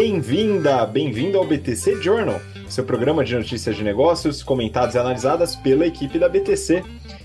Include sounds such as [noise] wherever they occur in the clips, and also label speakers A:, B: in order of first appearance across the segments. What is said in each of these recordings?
A: Bem-vinda, bem-vindo ao BTC Journal, seu programa de notícias de negócios comentadas e analisadas pela equipe da BTC.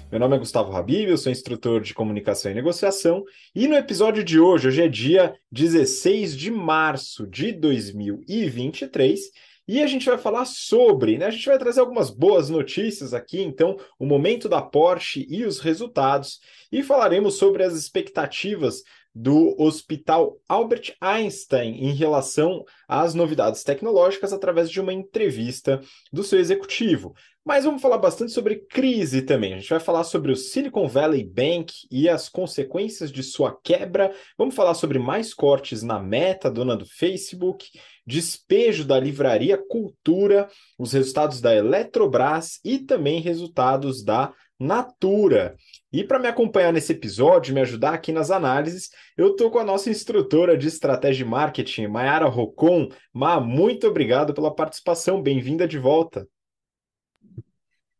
A: Meu nome é Gustavo Habib, eu sou instrutor de comunicação e negociação, e no episódio de hoje, hoje é dia 16 de março de 2023, e a gente vai falar sobre, né? A gente vai trazer algumas boas notícias aqui, então, o momento da Porsche e os resultados, e falaremos sobre as expectativas do Hospital Albert Einstein em relação às novidades tecnológicas através de uma entrevista do seu executivo. Mas vamos falar bastante sobre crise também. A gente vai falar sobre o Silicon Valley Bank e as consequências de sua quebra. Vamos falar sobre mais cortes na meta, dona do Facebook, despejo da livraria Cultura, os resultados da Eletrobras e também resultados da Natura. E para me acompanhar nesse episódio, me ajudar aqui nas análises, eu estou com a nossa instrutora de estratégia e marketing, Mayara Rocon. Ma, muito obrigado pela participação, bem-vinda de volta.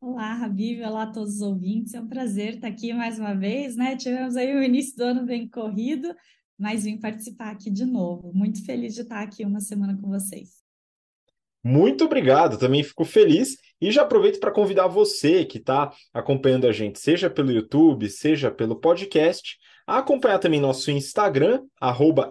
B: Olá, Habib, olá a todos os ouvintes. É um prazer estar aqui mais uma vez, né? Tivemos aí o início do ano bem corrido, mas vim participar aqui de novo. Muito feliz de estar aqui uma semana com vocês.
A: Muito obrigado, também fico feliz e já aproveito para convidar você que está acompanhando a gente, seja pelo YouTube, seja pelo podcast, a acompanhar também nosso Instagram,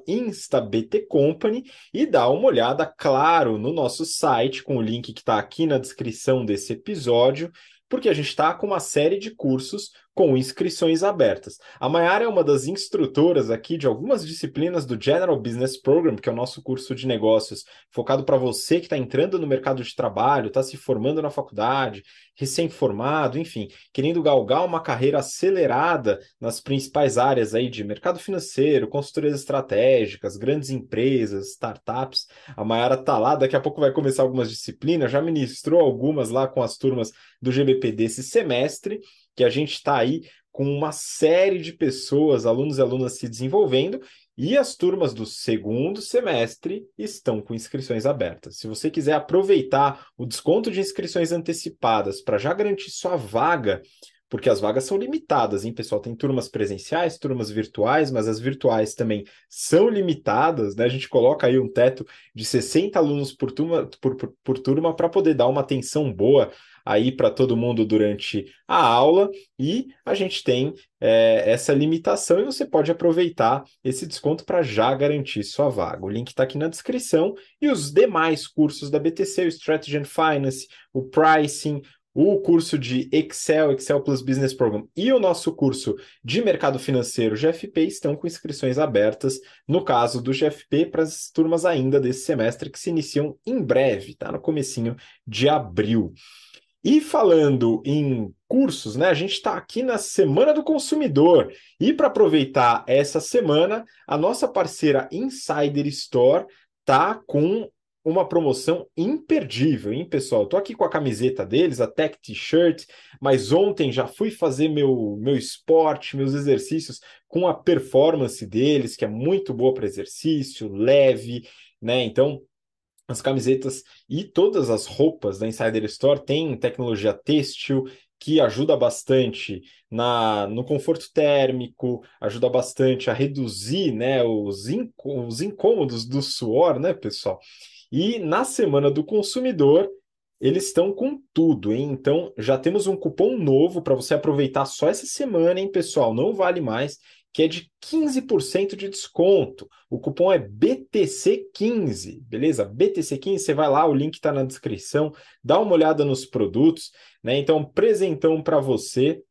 A: instabtcompany, e dar uma olhada, claro, no nosso site, com o link que está aqui na descrição desse episódio, porque a gente está com uma série de cursos com inscrições abertas. A Mayara é uma das instrutoras aqui de algumas disciplinas do General Business Program, que é o nosso curso de negócios focado para você que está entrando no mercado de trabalho, está se formando na faculdade, recém-formado, enfim, querendo galgar uma carreira acelerada nas principais áreas aí de mercado financeiro, consultorias estratégicas, grandes empresas, startups. A Mayara está lá, daqui a pouco vai começar algumas disciplinas, já ministrou algumas lá com as turmas do GBP desse semestre que a gente está aí com uma série de pessoas, alunos e alunas se desenvolvendo, e as turmas do segundo semestre estão com inscrições abertas. Se você quiser aproveitar o desconto de inscrições antecipadas para já garantir sua vaga, porque as vagas são limitadas, hein, pessoal? Tem turmas presenciais, turmas virtuais, mas as virtuais também são limitadas, né? A gente coloca aí um teto de 60 alunos por turma por, por, por turma para poder dar uma atenção boa aí para todo mundo durante a aula e a gente tem é, essa limitação e você pode aproveitar esse desconto para já garantir sua vaga. O link está aqui na descrição e os demais cursos da BTC, o Strategy and Finance, o Pricing, o curso de Excel, Excel Plus Business Program e o nosso curso de mercado financeiro GFP estão com inscrições abertas, no caso do GFP, para as turmas ainda desse semestre que se iniciam em breve, tá? No comecinho de abril. E falando em cursos, né? A gente está aqui na Semana do Consumidor. E para aproveitar essa semana, a nossa parceira Insider Store tá com uma promoção imperdível, hein, pessoal? Tô aqui com a camiseta deles, a Tech T-shirt, mas ontem já fui fazer meu, meu esporte, meus exercícios com a performance deles, que é muito boa para exercício, leve, né? Então, as camisetas e todas as roupas da Insider Store têm tecnologia têxtil que ajuda bastante na, no conforto térmico, ajuda bastante a reduzir né, os, inco, os incômodos do suor, né, pessoal? E na semana do consumidor, eles estão com tudo, hein? Então já temos um cupom novo para você aproveitar só essa semana, hein, pessoal? Não vale mais que é de 15% de desconto. O cupom é BTC15, beleza? BTC15, você vai lá, o link está na descrição, dá uma olhada nos produtos, né? Então, presentão para você.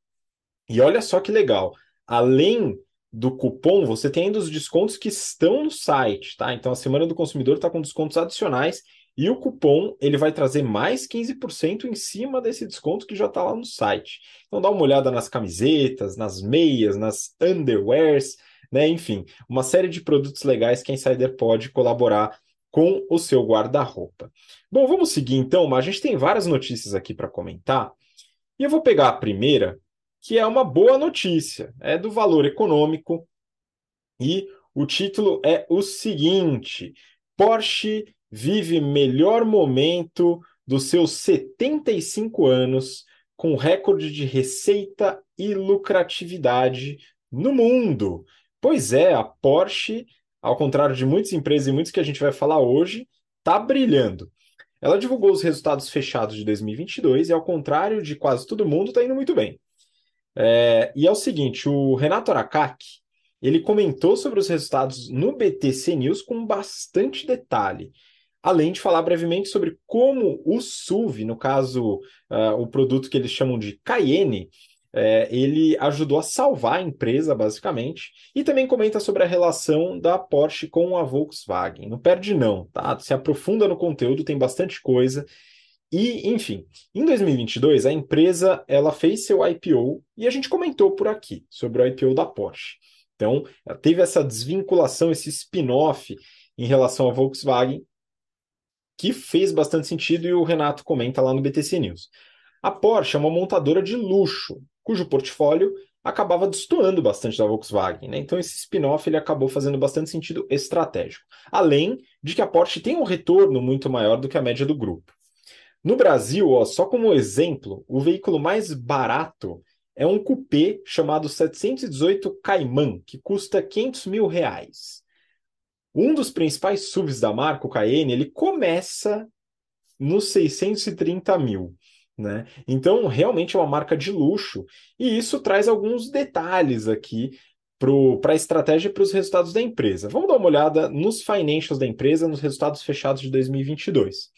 A: E olha só que legal, além do cupom, você tem ainda os descontos que estão no site, tá? Então, a Semana do Consumidor está com descontos adicionais e o cupom ele vai trazer mais 15% em cima desse desconto que já está lá no site. Então dá uma olhada nas camisetas, nas meias, nas underwears, né? Enfim, uma série de produtos legais que a Insider pode colaborar com o seu guarda-roupa. Bom, vamos seguir então, mas a gente tem várias notícias aqui para comentar. E eu vou pegar a primeira, que é uma boa notícia, é do valor econômico. E o título é o seguinte: Porsche vive melhor momento dos seus 75 anos, com recorde de receita e lucratividade no mundo. Pois é, a Porsche ao contrário de muitas empresas e muitos que a gente vai falar hoje, está brilhando. Ela divulgou os resultados fechados de 2022 e, ao contrário de quase todo mundo, está indo muito bem. É, e é o seguinte, o Renato Aracaki, ele comentou sobre os resultados no BTC News com bastante detalhe, além de falar brevemente sobre como o SUV, no caso, uh, o produto que eles chamam de Cayenne, é, ele ajudou a salvar a empresa, basicamente, e também comenta sobre a relação da Porsche com a Volkswagen. Não perde não, tá? Se aprofunda no conteúdo, tem bastante coisa. E, enfim, em 2022 a empresa ela fez seu IPO e a gente comentou por aqui sobre o IPO da Porsche. Então, teve essa desvinculação, esse spin-off em relação à Volkswagen, que fez bastante sentido e o Renato comenta lá no BTC News. A Porsche é uma montadora de luxo, cujo portfólio acabava destoando bastante da Volkswagen. Né? Então, esse spin-off ele acabou fazendo bastante sentido estratégico. Além de que a Porsche tem um retorno muito maior do que a média do grupo. No Brasil, ó, só como exemplo, o veículo mais barato é um coupé chamado 718 Cayman, que custa 500 mil reais. Um dos principais SUVs da marca, o Cayenne, ele começa nos 630 mil. Né? Então, realmente é uma marca de luxo, e isso traz alguns detalhes aqui para a estratégia e para os resultados da empresa. Vamos dar uma olhada nos financials da empresa, nos resultados fechados de 2022.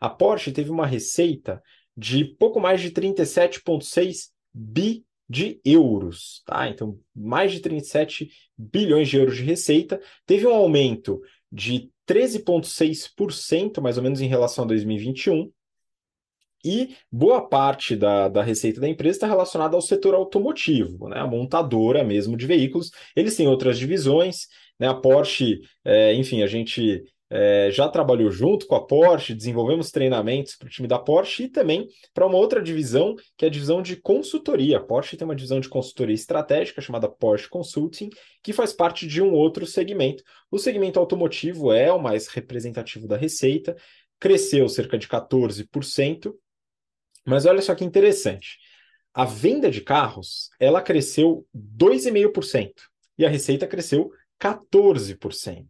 A: A Porsche teve uma receita de pouco mais de 37,6 bi de euros, tá? Então, mais de 37 bilhões de euros de receita. Teve um aumento de 13,6%, mais ou menos, em relação a 2021. E boa parte da, da receita da empresa está relacionada ao setor automotivo, né? a montadora mesmo de veículos. Eles têm outras divisões, né? a Porsche, é, enfim, a gente é, já trabalhou junto com a Porsche, desenvolvemos treinamentos para o time da Porsche e também para uma outra divisão, que é a divisão de consultoria. A Porsche tem uma divisão de consultoria estratégica chamada Porsche Consulting, que faz parte de um outro segmento. O segmento automotivo é o mais representativo da receita, cresceu cerca de 14%, mas olha só que interessante. A venda de carros, ela cresceu 2,5% e a receita cresceu 14%.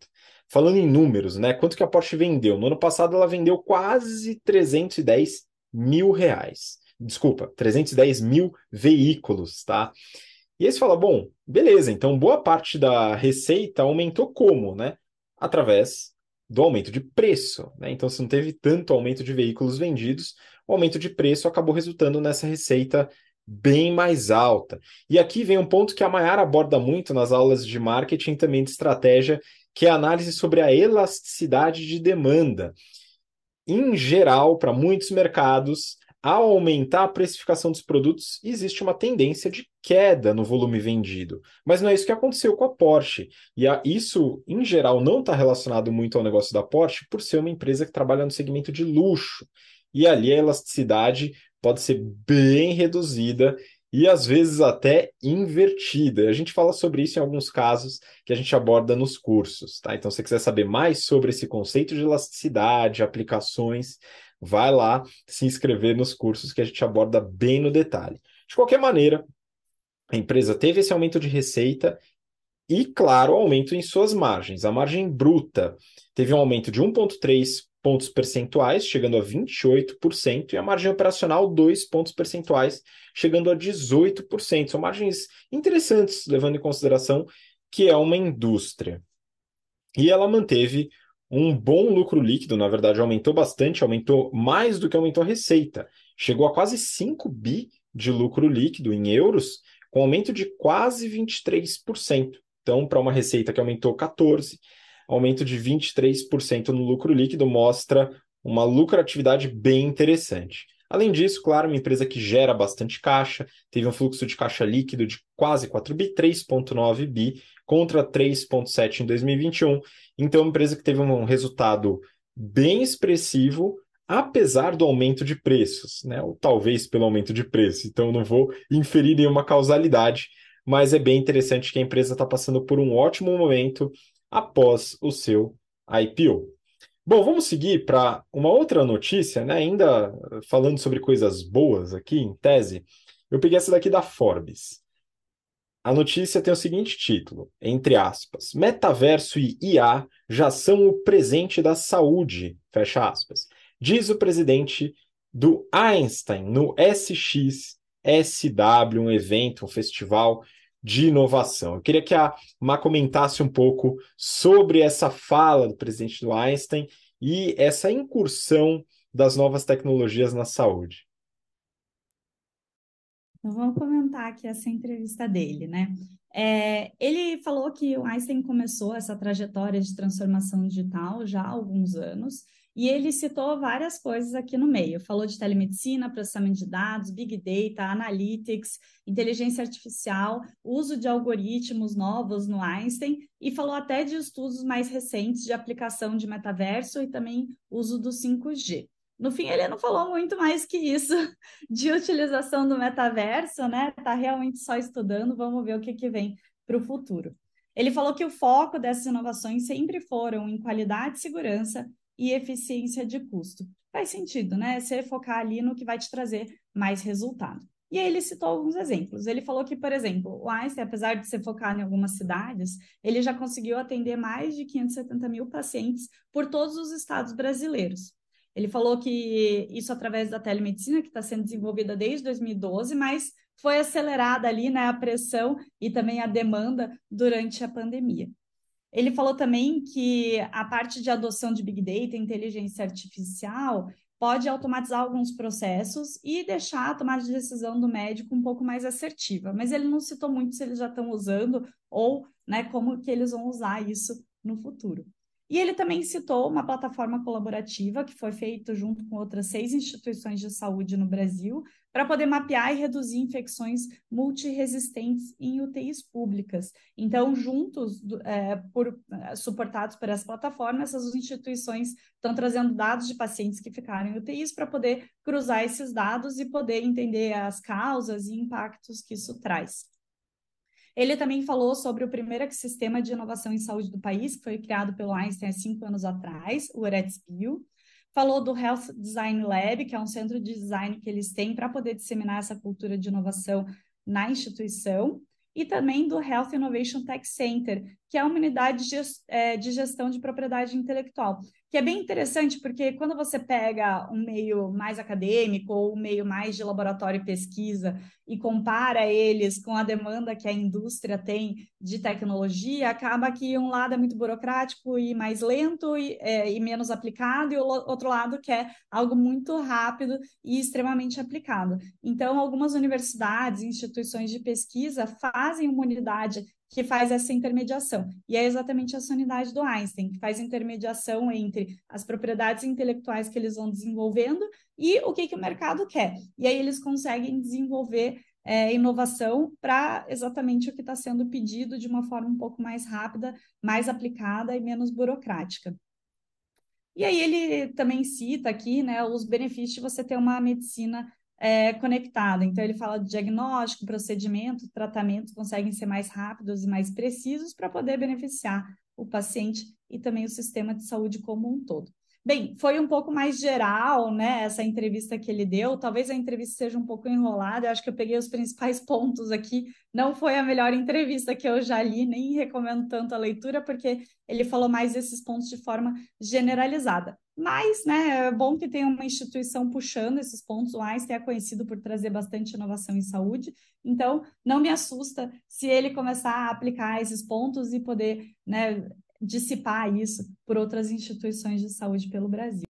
A: Falando em números, né? Quanto que a Porsche vendeu? No ano passado ela vendeu quase 310 mil reais. Desculpa, 310 mil veículos, tá? E aí você fala, bom, beleza, então boa parte da receita aumentou como, né? Através do aumento de preço, né? Então, se não teve tanto aumento de veículos vendidos, o aumento de preço acabou resultando nessa receita bem mais alta. E aqui vem um ponto que a Mayara aborda muito nas aulas de marketing também de estratégia, que é a análise sobre a elasticidade de demanda. Em geral, para muitos mercados, ao aumentar a precificação dos produtos, existe uma tendência de queda no volume vendido. Mas não é isso que aconteceu com a Porsche. E a, isso, em geral, não está relacionado muito ao negócio da Porsche, por ser uma empresa que trabalha no segmento de luxo e ali a elasticidade pode ser bem reduzida e às vezes até invertida. A gente fala sobre isso em alguns casos que a gente aborda nos cursos, tá? Então, se você quiser saber mais sobre esse conceito de elasticidade, aplicações, vai lá se inscrever nos cursos que a gente aborda bem no detalhe. De qualquer maneira, a empresa teve esse aumento de receita e, claro, aumento em suas margens. A margem bruta teve um aumento de 1,3 pontos percentuais, chegando a 28%, e a margem operacional, 2 pontos percentuais, chegando a 18%. São margens interessantes, levando em consideração que é uma indústria. E ela manteve um bom lucro líquido, na verdade, aumentou bastante, aumentou mais do que aumentou a receita. Chegou a quase 5 bi de lucro líquido em euros, com aumento de quase 23%. Então, para uma receita que aumentou 14%, aumento de 23% no lucro líquido mostra uma lucratividade bem interessante. Além disso, claro, uma empresa que gera bastante caixa, teve um fluxo de caixa líquido de quase 4 bi, 3,9 bi, contra 3,7 em 2021. Então, uma empresa que teve um resultado bem expressivo, apesar do aumento de preços, né? ou talvez pelo aumento de preço. Então, não vou inferir nenhuma causalidade, mas é bem interessante que a empresa está passando por um ótimo momento após o seu IPO. Bom, vamos seguir para uma outra notícia, né? ainda falando sobre coisas boas aqui, em tese. Eu peguei essa daqui da Forbes. a notícia tem o seguinte título, entre aspas, metaverso e IA já são o presente da saúde, fecha aspas. Diz o presidente do Einstein no SX SW, um evento, um festival de inovação. Eu queria que a Má comentasse um pouco sobre essa fala do presidente do Einstein e essa incursão das novas tecnologias na saúde.
B: Então, vamos comentar aqui essa entrevista dele, né? É, ele falou que o Einstein começou essa trajetória de transformação digital já há alguns anos, e ele citou várias coisas aqui no meio. Falou de telemedicina, processamento de dados, big data, analytics, inteligência artificial, uso de algoritmos novos no Einstein, e falou até de estudos mais recentes de aplicação de metaverso e também uso do 5G. No fim, ele não falou muito mais que isso [laughs] de utilização do metaverso, né? Está realmente só estudando, vamos ver o que, que vem para o futuro. Ele falou que o foco dessas inovações sempre foram em qualidade, segurança e eficiência de custo. Faz sentido, né? Você focar ali no que vai te trazer mais resultado. E aí ele citou alguns exemplos. Ele falou que, por exemplo, o Einstein, apesar de ser focado em algumas cidades, ele já conseguiu atender mais de 570 mil pacientes por todos os estados brasileiros. Ele falou que isso através da telemedicina, que está sendo desenvolvida desde 2012, mas foi acelerada ali né, a pressão e também a demanda durante a pandemia. Ele falou também que a parte de adoção de Big Data, inteligência artificial, pode automatizar alguns processos e deixar a tomada de decisão do médico um pouco mais assertiva. Mas ele não citou muito se eles já estão usando ou né, como que eles vão usar isso no futuro. E ele também citou uma plataforma colaborativa que foi feita junto com outras seis instituições de saúde no Brasil para poder mapear e reduzir infecções multiresistentes em UTIs públicas. Então, juntos, é, por, é, suportados por essa plataforma, essas instituições estão trazendo dados de pacientes que ficaram em UTIs para poder cruzar esses dados e poder entender as causas e impactos que isso traz. Ele também falou sobre o primeiro sistema de inovação em saúde do país, que foi criado pelo Einstein há cinco anos atrás, o Eretzbio. Falou do Health Design Lab, que é um centro de design que eles têm para poder disseminar essa cultura de inovação na instituição. E também do Health Innovation Tech Center, que é uma unidade de gestão de propriedade intelectual, que é bem interessante, porque quando você pega um meio mais acadêmico ou um meio mais de laboratório e pesquisa e compara eles com a demanda que a indústria tem de tecnologia, acaba que um lado é muito burocrático e mais lento e, é, e menos aplicado, e o outro lado quer algo muito rápido e extremamente aplicado. Então, algumas universidades, instituições de pesquisa fazem uma unidade que faz essa intermediação. E é exatamente essa unidade do Einstein, que faz intermediação entre as propriedades intelectuais que eles vão desenvolvendo e o que, que o mercado quer. E aí eles conseguem desenvolver é, inovação para exatamente o que está sendo pedido de uma forma um pouco mais rápida, mais aplicada e menos burocrática. E aí ele também cita aqui né, os benefícios de você ter uma medicina é, conectada. Então, ele fala de diagnóstico, procedimento, tratamento conseguem ser mais rápidos e mais precisos para poder beneficiar o paciente e também o sistema de saúde como um todo. Bem, foi um pouco mais geral, né, essa entrevista que ele deu. Talvez a entrevista seja um pouco enrolada. Eu acho que eu peguei os principais [laughs] pontos aqui. Não foi a melhor entrevista que eu já li, nem recomendo tanto a leitura, porque ele falou mais desses pontos de forma generalizada. Mas, né, é bom que tenha uma instituição puxando esses pontos. O Einstein é conhecido por trazer bastante inovação em saúde. Então, não me assusta se ele começar a aplicar esses pontos e poder, né, dissipar isso por outras instituições de saúde pelo Brasil.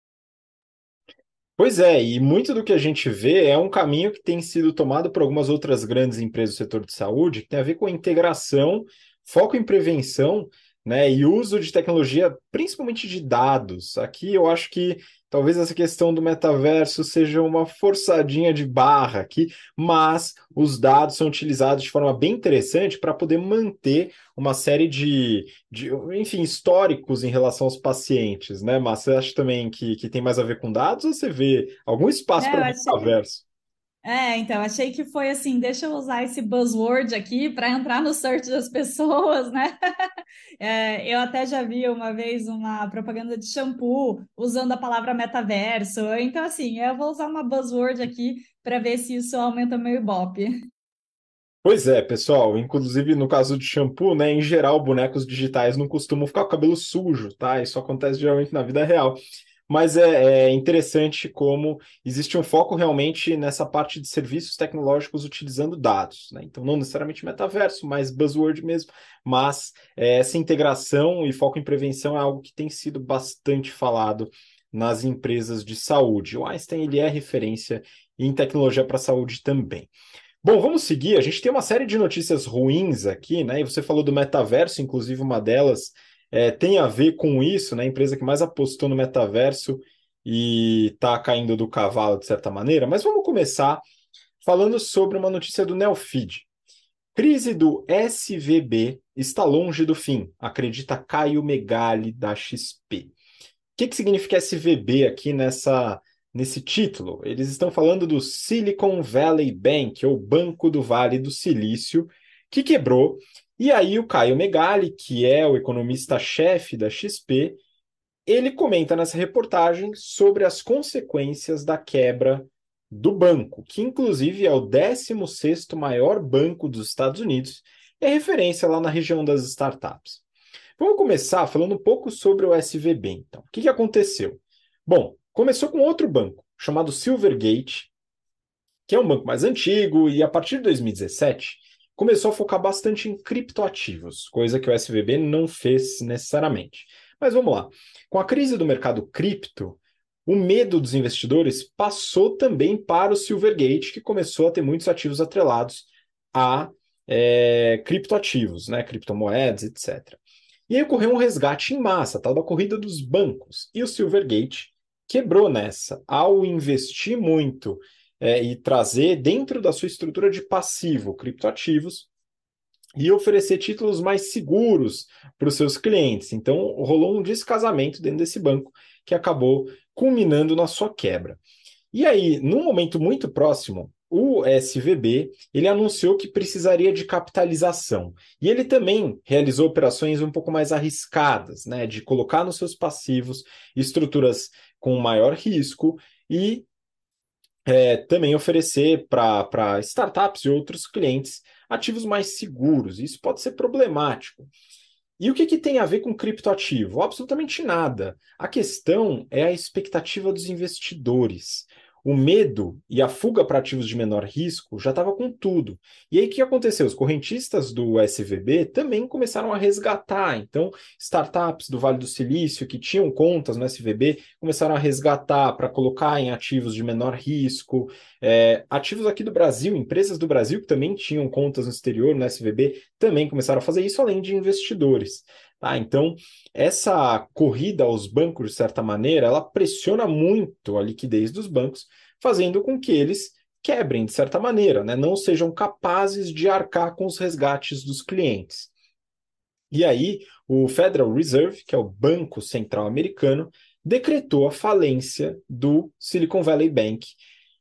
A: Pois é, e muito do que a gente vê é um caminho que tem sido tomado por algumas outras grandes empresas do setor de saúde, que tem a ver com a integração, foco em prevenção né, e uso de tecnologia, principalmente de dados. Aqui eu acho que talvez essa questão do metaverso seja uma forçadinha de barra aqui, mas os dados são utilizados de forma bem interessante para poder manter uma série de, de, enfim, históricos em relação aos pacientes, né? Mas você acha também que, que tem mais a ver com dados ou você vê algum espaço é, para o metaverso?
B: É, então, achei que foi assim, deixa eu usar esse buzzword aqui para entrar no search das [laughs] pessoas, né? [laughs] É, eu até já vi uma vez uma propaganda de shampoo usando a palavra metaverso. Então, assim, eu vou usar uma buzzword aqui para ver se isso aumenta meu ibope.
A: Pois é, pessoal. Inclusive, no caso de shampoo, né? Em geral, bonecos digitais não costumam ficar com o cabelo sujo, tá? Isso acontece geralmente na vida real. Mas é, é, interessante como existe um foco realmente nessa parte de serviços tecnológicos utilizando dados. Né? Então, não necessariamente metaverso, mas buzzword mesmo. Mas é, essa integração e foco em prevenção é algo que tem sido bastante falado nas empresas de saúde. O Einstein ele é referência em tecnologia para a saúde também. Bom, vamos seguir. A gente tem uma série de notícias ruins aqui, né? E você falou do metaverso, inclusive uma delas é, tem a ver com isso, né? A empresa que mais apostou no metaverso e está caindo do cavalo de certa maneira. Mas vamos começar falando sobre uma notícia do Neofeed. Crise do SVB está longe do fim, acredita Caio Megali da XP. O que, que significa SVB aqui nessa nesse título. Eles estão falando do Silicon Valley Bank, ou Banco do Vale do Silício, que quebrou. E aí o Caio Megali, que é o economista-chefe da XP, ele comenta nessa reportagem sobre as consequências da quebra do banco, que inclusive é o 16º maior banco dos Estados Unidos, é referência lá na região das startups. Vamos começar falando um pouco sobre o SVB, então. O que, que aconteceu? Bom, Começou com outro banco, chamado Silvergate, que é um banco mais antigo, e a partir de 2017 começou a focar bastante em criptoativos, coisa que o SVB não fez necessariamente. Mas vamos lá. Com a crise do mercado cripto, o medo dos investidores passou também para o Silvergate, que começou a ter muitos ativos atrelados a é, criptoativos, né, criptomoedas, etc. E aí ocorreu um resgate em massa, tal da corrida dos bancos. E o Silvergate quebrou nessa. Ao investir muito é, e trazer dentro da sua estrutura de passivo criptoativos e oferecer títulos mais seguros para os seus clientes. Então, rolou um descasamento dentro desse banco que acabou culminando na sua quebra. E aí, num momento muito próximo, o SVB ele anunciou que precisaria de capitalização. E ele também realizou operações um pouco mais arriscadas, né, de colocar nos seus passivos estruturas com maior risco e é, também oferecer para startups e outros clientes ativos mais seguros. Isso pode ser problemático. E o que, que tem a ver com criptoativo? Absolutamente nada. A questão é a expectativa dos investidores o medo e a fuga para ativos de menor risco já estava com tudo. E aí o que aconteceu? Os correntistas do SVB também começaram a resgatar. Então, startups do Vale do Silício que tinham contas no SVB começaram a resgatar para colocar em ativos de menor risco. É, ativos aqui do Brasil, empresas do Brasil que também tinham contas no exterior no SVB também começaram a fazer isso, além de investidores. Tá? Então, essa corrida aos bancos, de certa maneira, ela pressiona muito a liquidez dos bancos, fazendo com que eles quebrem, de certa maneira, né? não sejam capazes de arcar com os resgates dos clientes. E aí, o Federal Reserve, que é o Banco Central Americano, decretou a falência do Silicon Valley Bank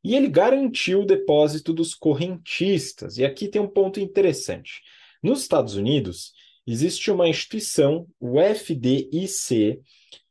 A: e ele garantiu o depósito dos correntistas. E aqui tem um ponto interessante. Nos Estados Unidos, existe uma instituição, o FDIC,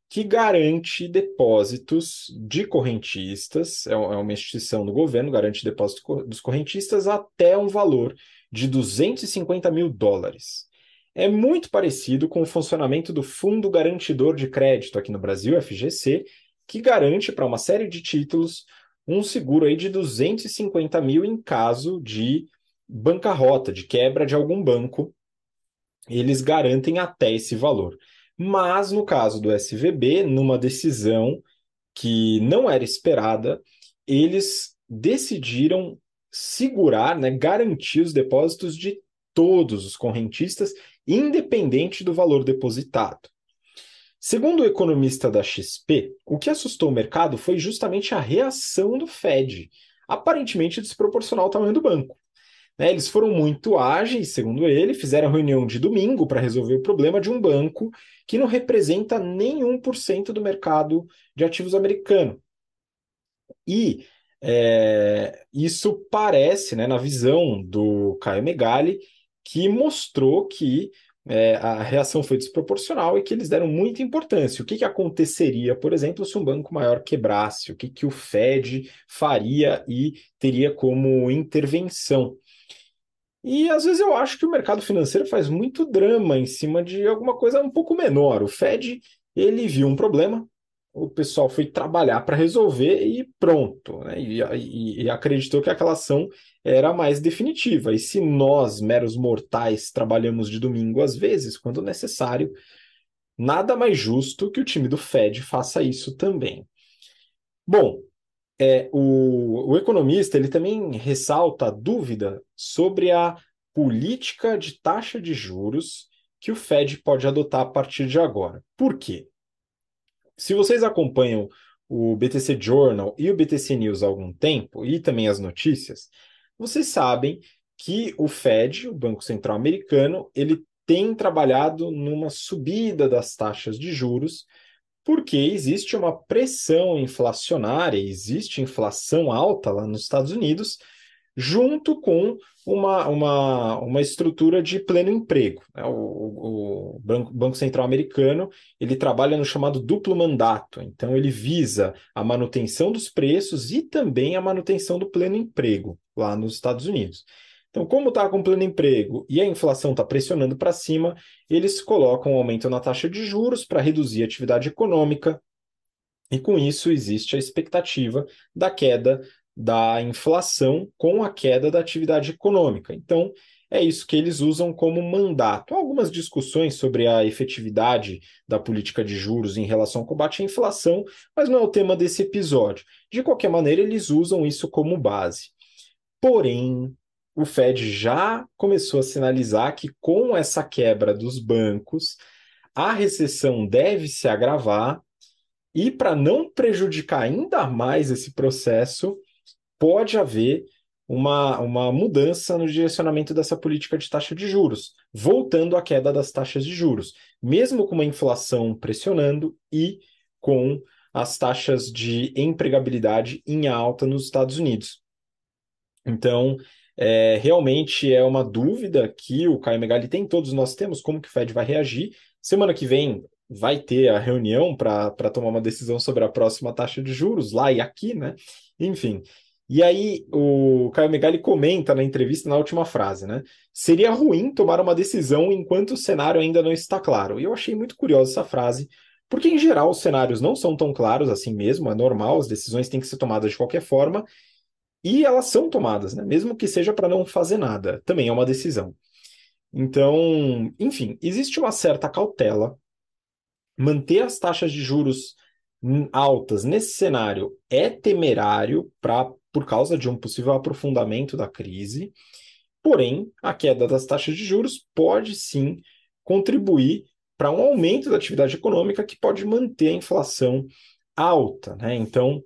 A: que garante depósitos de correntistas, é, é uma instituição do governo, garante depósitos dos correntistas até um valor de 250 mil dólares. É muito parecido com o funcionamento do Fundo Garantidor de Crédito aqui no Brasil, FGC, que garante para uma série de títulos um seguro aí de 250 mil em caso de bancarrota, de quebra de algum banco eles garantem até esse valor. Mas no caso do SVB, numa decisão que não era esperada, eles decidiram segurar, né, garantir os depósitos de todos os correntistas, independente do valor depositado. Segundo o economista da XP, o que assustou o mercado foi justamente a reação do Fed, aparentemente desproporcional ao tamanho do banco. Né, eles foram muito ágeis, segundo ele, fizeram reunião de domingo para resolver o problema de um banco que não representa nem 1% do mercado de ativos americano. E é, isso parece, né, na visão do Caio Megali, que mostrou que é, a reação foi desproporcional e que eles deram muita importância. O que, que aconteceria, por exemplo, se um banco maior quebrasse? O que, que o Fed faria e teria como intervenção? E às vezes eu acho que o mercado financeiro faz muito drama em cima de alguma coisa um pouco menor. O Fed, ele viu um problema, o pessoal foi trabalhar para resolver e pronto. Né? E, e, e, acreditou que aquela ação era mais definitiva. E se nós, meros mortais, trabalhamos de domingo às vezes, quando necessário, nada mais justo que o time do Fed faça isso também. Bom, é, o, o economista ele também ressalta a dúvida sobre a política de taxa de juros que o Fed pode adotar a partir de agora. Por quê? Se vocês acompanham o BTC Journal e o BTC News há algum tempo, e também as notícias, vocês sabem que o Fed, o Banco Central Americano, ele tem trabalhado numa subida das taxas de juros, porque existe uma pressão inflacionária, existe inflação alta lá nos Estados Unidos, junto com uma, uma, uma estrutura de pleno emprego. Né? O, o, Banco, Banco Central Americano ele trabalha no chamado duplo mandato, então ele visa a manutenção dos preços e também a manutenção do pleno emprego lá nos Estados Unidos. Então, como está com pleno emprego e a inflação está pressionando para cima, eles colocam um aumento na taxa de juros para reduzir a atividade econômica, e com isso existe a expectativa da queda da inflação com a queda da atividade econômica. Então, é isso que eles usam como mandato. Há algumas discussões sobre a efetividade da política de juros em relação ao combate à inflação, mas não é o tema desse episódio. De qualquer maneira, eles usam isso como base. Porém, o Fed já começou a sinalizar que com essa quebra dos bancos, a recessão deve se agravar e para não prejudicar ainda mais esse processo, pode haver uma, uma mudança no direcionamento dessa política de taxa de juros, voltando à queda das taxas de juros, mesmo com uma inflação pressionando e com as taxas de empregabilidade em alta nos Estados Unidos. Então, é, realmente é uma dúvida que o Caio Megali tem, todos nós temos, como que o Fed vai reagir. Semana que vem vai ter a reunião para tomar uma decisão sobre a próxima taxa de juros, lá e aqui, né? Enfim, e aí o Caio Megali comenta na entrevista na última frase, né? Seria ruim tomar uma decisão enquanto o cenário ainda não está claro. E eu achei muito curiosa essa frase, porque em geral os cenários não são tão claros assim mesmo, é normal, as decisões têm que ser tomadas de qualquer forma, e elas são tomadas, né? Mesmo que seja para não fazer nada, também é uma decisão. Então, enfim, existe uma certa cautela. Manter as taxas de juros altas nesse cenário é temerário para por causa de um possível aprofundamento da crise. Porém, a queda das taxas de juros pode sim contribuir para um aumento da atividade econômica que pode manter a inflação alta. Né? Então,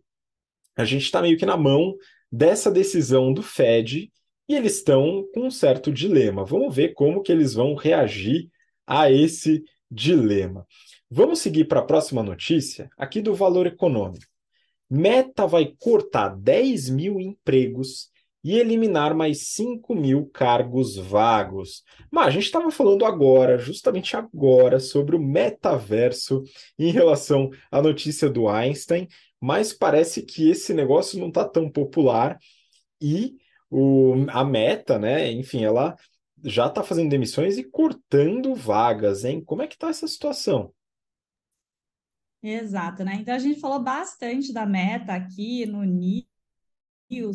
A: a gente está meio que na mão dessa decisão do Fed e eles estão com um certo dilema. Vamos ver como que eles vão reagir a esse dilema. Vamos seguir para a próxima notícia, aqui do valor econômico. Meta vai cortar 10 mil empregos e eliminar mais 5 mil cargos vagos. Mas a gente estava falando agora, justamente agora, sobre o metaverso em relação à notícia do Einstein, mas parece que esse negócio não está tão popular e o, a Meta, né? Enfim, ela já está fazendo demissões e cortando vagas, hein? Como é que está essa situação?
B: Exato, né? Então a gente falou bastante da meta aqui no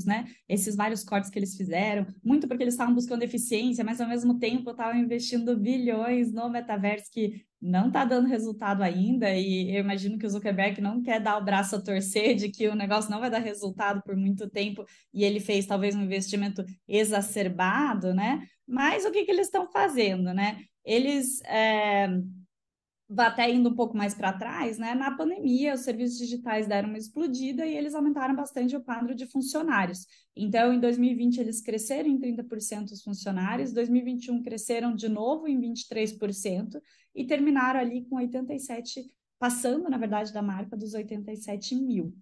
B: Né? Esses vários cortes que eles fizeram, muito porque eles estavam buscando eficiência, mas ao mesmo tempo estavam investindo bilhões no metaverso que não está dando resultado ainda, e eu imagino que o Zuckerberg não quer dar o braço a torcer de que o negócio não vai dar resultado por muito tempo, e ele fez talvez um investimento exacerbado, né? Mas o que, que eles estão fazendo, né? Eles é até indo um pouco mais para trás, né? Na pandemia, os serviços digitais deram uma explodida e eles aumentaram bastante o quadro de funcionários. Então, em 2020, eles cresceram em 30% os funcionários, 2021 cresceram de novo em 23% e terminaram ali com 87, passando, na verdade, da marca dos 87 mil.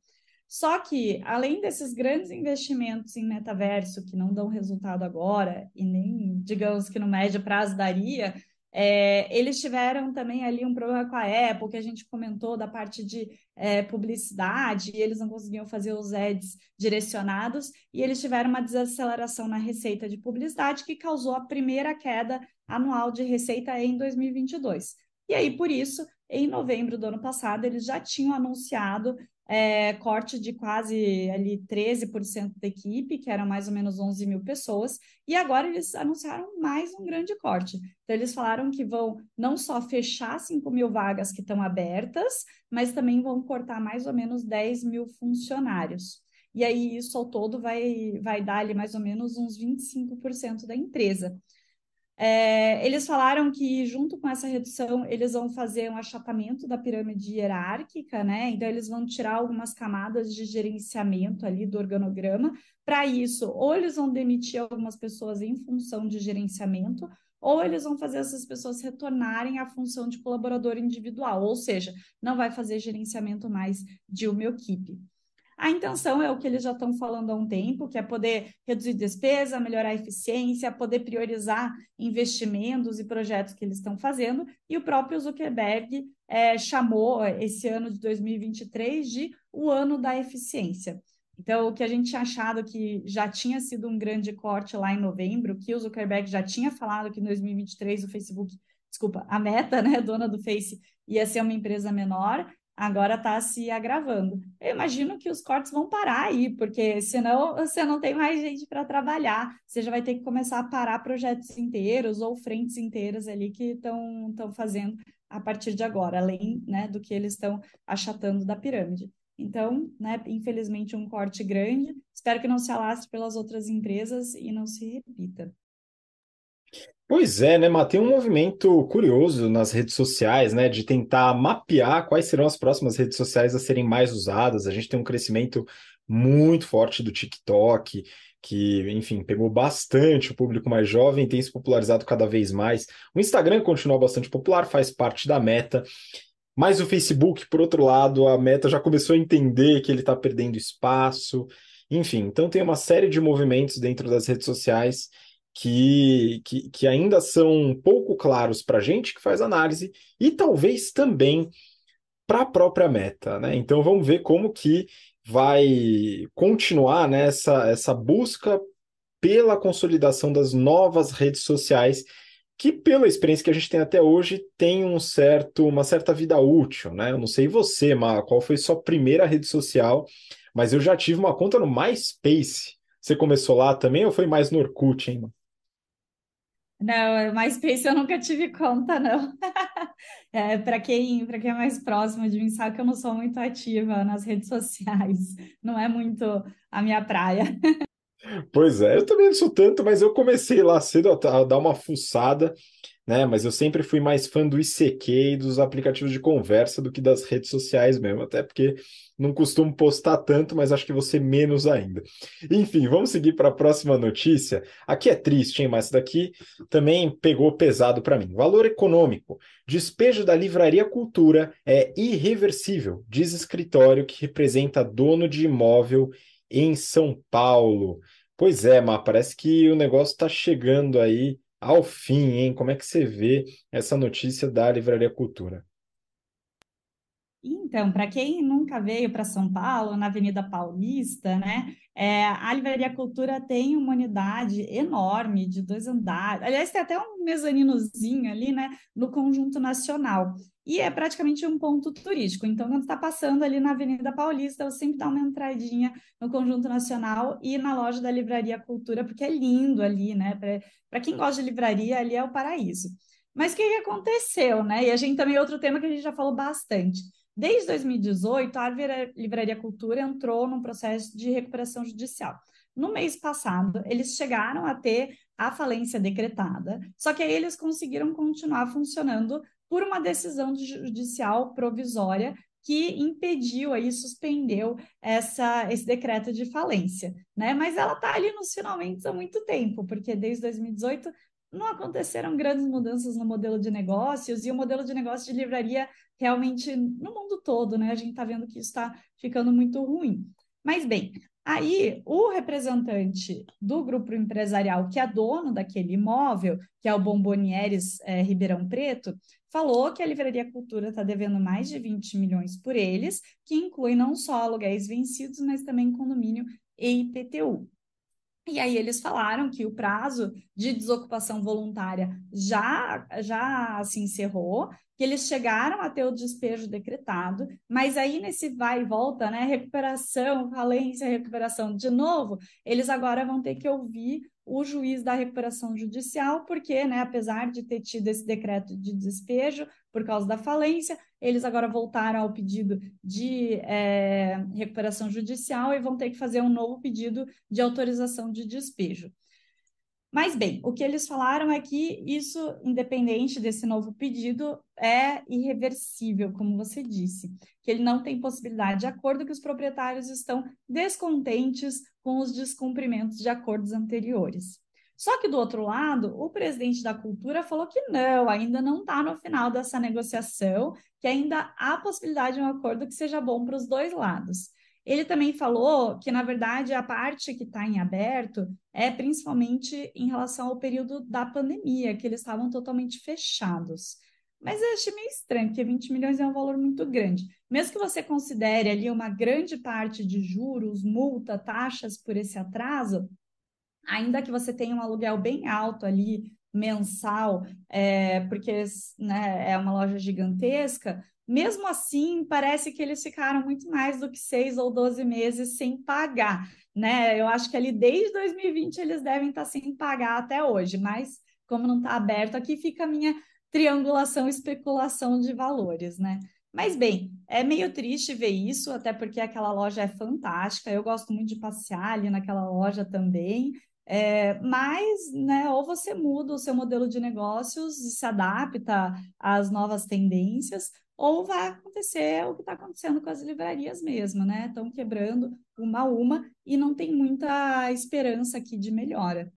B: Só que, além desses grandes investimentos em metaverso, que não dão resultado agora, e nem, digamos que no médio prazo daria, É, eles tiveram também ali um problema com a Apple, que a gente comentou da parte de é, publicidade, e eles não conseguiam fazer os ads direcionados, e eles tiveram uma desaceleração na receita de publicidade que causou a primeira queda anual de receita em 2022. E aí, por isso, em novembro do ano passado, eles já tinham anunciado é, corte de quase ali 13% da equipe, que eram mais ou menos 11 mil pessoas, e agora eles anunciaram mais um grande corte. Então, eles falaram que vão não só fechar 5 mil vagas que estão abertas, mas também vão cortar mais ou menos 10 mil funcionários. E aí, isso ao todo vai, vai dar ali mais ou menos uns 25% da empresa. É, eles falaram que, junto com essa redução, eles vão fazer um achatamento da pirâmide hierárquica, né? Então, eles vão tirar algumas camadas de gerenciamento ali do organograma. Para isso, ou eles vão demitir algumas pessoas em função de gerenciamento, ou eles vão fazer essas pessoas retornarem à função de colaborador individual, ou seja, não vai fazer gerenciamento mais de uma equipe. A intenção é o que eles já estão falando há um tempo, que é poder reduzir despesa, melhorar a eficiência, poder priorizar investimentos e projetos que eles estão fazendo. E o próprio Zuckerberg é, chamou esse ano de 2023 de o ano da eficiência. Então, o que a gente tinha achado que já tinha sido um grande corte lá em novembro, que o Zuckerberg já tinha falado que em 2023 o Facebook, desculpa, a meta, né, dona do Face, ia ser uma empresa menor, agora está se agravando. Eu imagino que os cortes vão parar aí, porque senão você não tem mais gente para trabalhar, você já vai ter que começar a parar projetos inteiros ou frentes inteiras ali que estão fazendo a partir de agora, além né, do que eles estão achatando da pirâmide. Então, né, infelizmente, um corte grande. Espero que não se alastre pelas outras empresas e não se repita.
A: Pois é, né, Mas Tem um movimento curioso nas redes sociais, né, de tentar mapear quais serão as próximas redes sociais a serem mais usadas. A gente tem um crescimento muito forte do TikTok, que, enfim, pegou bastante o público mais jovem, tem se popularizado cada vez mais. O Instagram continua bastante popular, faz parte da meta. Mas o Facebook, por outro lado, a meta já começou a entender que ele está perdendo espaço. Enfim, então tem uma série de movimentos dentro das redes sociais que, que, que ainda são pouco claros para a gente que faz análise e talvez também para a própria meta. Né? Então vamos ver como que vai continuar nessa né, essa busca pela consolidação das novas redes sociais que pela experiência que a gente tem até hoje tem um certo uma certa vida útil, né? Eu não sei você, mas qual foi sua primeira rede social, mas eu já tive uma conta no MySpace. Você começou lá também ou foi mais no Orkut, hein?
B: Não, MySpace eu nunca tive conta, não. [laughs] É, para quem, para quem é mais próximo de mim, sabe que eu não sou muito ativa nas redes sociais. Não é muito a minha praia.
A: Pois é, eu também não sou tanto, mas eu comecei lá cedo a, dar uma fuçada, né? Mas eu sempre fui mais fã do ICQ e dos aplicativos de conversa do que das redes sociais mesmo, até porque não costumo postar tanto, mas acho que você menos ainda. Enfim, vamos seguir para a próxima notícia. Aqui é triste, hein? Mas isso daqui também pegou pesado para mim. Valor econômico. Despejo da Livraria Cultura é irreversível, diz escritório que representa dono de imóvel em São Paulo. Pois é, mas parece que o negócio está chegando aí ao fim, hein? Como é que você vê essa notícia da Livraria Cultura?
B: Então, para quem nunca veio para São Paulo, na Avenida Paulista, né, é, a Livraria Cultura tem uma unidade enorme de dois andares. Aliás, tem até um mezaninozinho ali, né, no Conjunto Nacional. E é praticamente um ponto turístico. Então, quando está passando ali na Avenida Paulista, eu sempre dá uma entradinha no Conjunto Nacional e na loja da Livraria Cultura, porque é lindo ali, né? Para quem gosta de livraria, ali é o paraíso. Mas o que, que aconteceu, né? E a gente também, outro tema que a gente já falou bastante Desde 2018, a Livraria Cultura entrou num processo de recuperação judicial. No mês passado, eles chegaram a ter a falência decretada, só que aí eles conseguiram continuar funcionando por uma decisão judicial provisória que impediu aí, suspendeu essa, esse decreto de falência, né? Mas ela está ali nos finalmente há muito tempo, porque desde 2018 não aconteceram grandes mudanças no modelo de negócios e o modelo de negócio de livraria realmente no mundo todo, né? A gente está vendo que isso está ficando muito ruim. Mas bem, Aí, o representante do grupo empresarial, que é dono daquele imóvel, que é o Bombonieres é, Ribeirão Preto, falou que a Livraria Cultura está devendo mais de 20 milhões por eles, que inclui não só aluguéis vencidos, mas também condomínio e IPTU. E aí eles falaram que o prazo de desocupação voluntária já, já se encerrou, que eles chegaram a ter o despejo decretado, mas aí nesse vai e volta, né, recuperação, falência, recuperação de novo, eles agora vão ter que ouvir o juiz da recuperação judicial, porque, né, apesar de ter tido esse decreto de despejo por causa da falência, eles agora voltaram ao pedido de é, recuperação judicial e vão ter que fazer um novo pedido de autorização de despejo. Mas, bem, o que eles falaram é que isso, independente desse novo pedido, é irreversível, como você disse, que ele não tem possibilidade de acordo, que os proprietários estão descontentes com os descumprimentos de acordos anteriores. Só que, do outro lado, o presidente da cultura falou que não, ainda não está no final dessa negociação, que ainda há possibilidade de um acordo que seja bom para os dois lados. Ele também falou que, na verdade, a parte que está em aberto é principalmente em relação ao período da pandemia, que eles estavam totalmente fechados. Mas eu achei meio estranho, porque 20 milhões é um valor muito grande. Mesmo que você considere ali uma grande parte de juros, multa, taxas por esse atraso, ainda que você tenha um aluguel bem alto ali, mensal, é, porque né, é uma loja gigantesca, mesmo assim, parece que eles ficaram muito mais do que seis ou doze meses sem pagar, né? Eu acho que ali desde 2020 eles devem estar sem pagar até hoje, mas como não está aberto aqui, fica a minha triangulação, especulação de valores, né? Mas bem, é meio triste ver isso, até porque aquela loja é fantástica. Eu gosto muito de passear ali naquela loja também. É, mas, né, ou você muda o seu modelo de negócios e se adapta às novas tendências, ou vai acontecer o que está acontecendo com as livrarias mesmo, né? Estão quebrando uma a uma e não tem muita esperança aqui de melhora.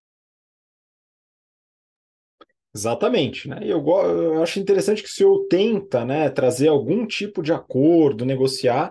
A: Exatamente, né? Eu, eu acho interessante que o senhor tenta, né, trazer algum tipo de acordo, negociar,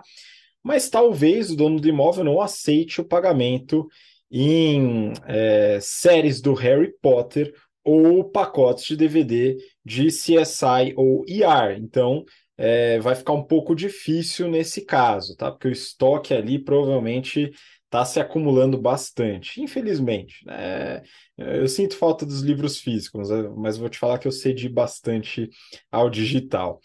A: mas talvez o dono do imóvel não aceite o pagamento em é, séries do Harry Potter ou pacotes de DVD de CSI ou ER. Então, é, vai ficar um pouco difícil nesse caso, tá? Porque o estoque ali provavelmente está se acumulando bastante, infelizmente. Né? Eu sinto falta dos livros físicos, mas vou te falar que eu cedi bastante ao digital.